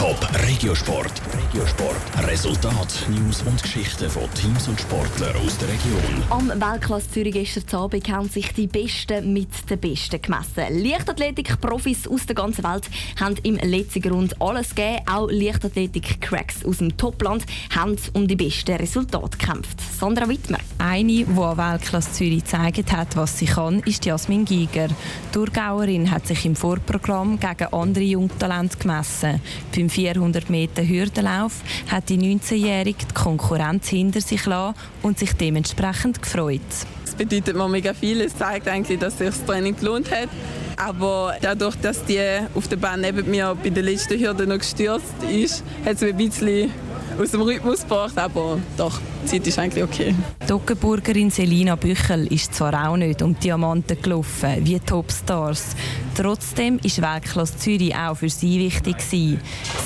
Top Regiosport. Regiosport. Resultat, News und Geschichten von Teams und Sportlern aus der Region. Am Weltklasse Zürich gestern Abend haben sich die Besten mit den Besten gemessen. Leichtathletik-Profis aus der ganzen Welt haben im letzten Grund alles gegeben. Auch Leichtathletik-Cracks aus dem Topland haben um die besten Resultate gekämpft. Sandra Wittmer. Eine, die an Weltklasse Zürich gezeigt hat, was sie kann, ist Jasmin Giger. Die Thurgauerin hat sich im Vorprogramm gegen andere Jungtalente gemessen. Beim 400 Meter Hürdenlauf hat die 19-Jährige die Konkurrenz hinter sich lassen und sich dementsprechend gefreut. Es bedeutet mir mega viel. Es zeigt eigentlich, dass sich das Training gelohnt hat. Aber dadurch, dass die auf der Bahn neben mir bei der letzten Hürde noch gestürzt ist, hat es mich ein bisschen aus dem Rhythmus gebracht, aber doch, die Zeit ist eigentlich okay. Die Ockenburgerin Selina Büchel ist zwar auch nicht um Diamanten gelaufen, wie Topstars. Trotzdem ist Weltklasse Zürich auch für sie wichtig gewesen.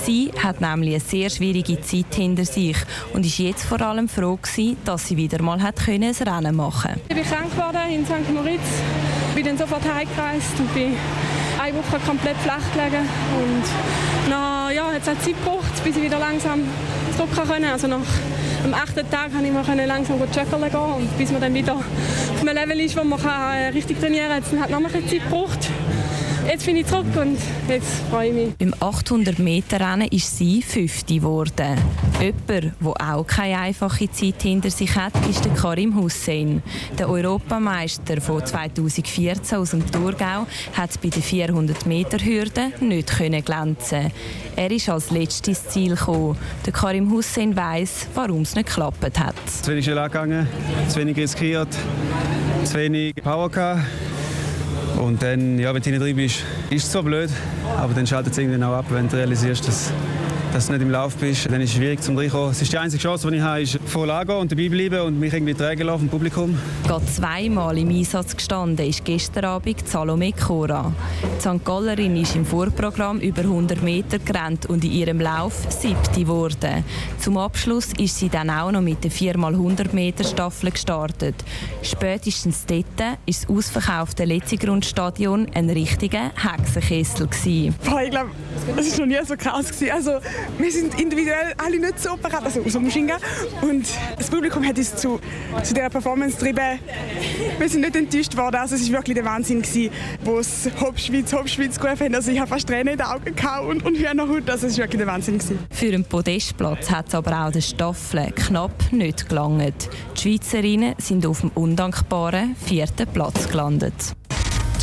Sie hat nämlich eine sehr schwierige Zeit hinter sich und ist jetzt vor allem froh gewesen, dass sie wieder mal hat können ein Rennen machen konnte. Ich bin krank geworden in St. Moritz, bin dann sofort heimgereist und bin eine Woche komplett flach gelegen. Und na, ja, hat es auch Zeit gebraucht, bis ich wieder langsam zurück konnte. Also nach dem achten Tag konnte ich mal langsam joggen gehen. Und bis man dann wieder auf einem Level ist, wo man kann richtig trainieren kann, hat es noch ein Zeit gebraucht jetzt bin ich zurück und jetzt freue ich mich. Beim 800 Meter Rennen ist sie Fünfte geworden. Jemand, der auch keine einfache Zeit hinter sich hat, ist der Karim Hussein. Der Europameister von 2014 aus dem Thurgau hat bei der 400 Meter Hürde nicht glänzen. Er ist als letztes Ziel gekommen. Der Karim Hussein weiß, warum es nicht geklappt hat. Zu wenig schnell angegangen, zu wenig riskiert, zu wenig Power gehabt. Und dann, ja, wenn du hinten drin bist, ist es zwar blöd, aber dann schaltet es irgendwann auch ab, wenn du realisierst, dass dass du nicht im Lauf bist, dann ist es schwierig zum reinkommen. Es ist die einzige Chance, die ich habe, ist voll angehen und dabei bleiben und mich irgendwie tragen lassen vom Publikum. Gerade zweimal im Einsatz gestanden ist gestern Abend Salome Cora. Die St. Gallerin ist im Vorprogramm über 100 Meter gerannt und in ihrem Lauf siebte geworden. Zum Abschluss ist sie dann auch noch mit der 4x100 Meter Staffel gestartet. Spätestens dort war das ausverkaufte Letzigrundstadion ein richtiger Hexenkessel. Boah, ich glaube, das war noch nie so krass. Also, wir sind individuell alle nicht so bereit, also außer Maschinengewehr. Und das Publikum hat uns zu, zu dieser Performance getrieben. Wir sind nicht enttäuscht worden. Also es war wirklich der Wahnsinn, gewesen, wo es Hauptschweiz, Hauptschweiz gerufen haben. Also ich habe fast Tränen in den Augen gehabt und, und Hühnerhaut. Also es war wirklich der Wahnsinn. Gewesen. Für einen Podestplatz hat es aber auch der Staffel knapp nicht gelangt. Die Schweizerinnen sind auf dem undankbaren vierten Platz gelandet.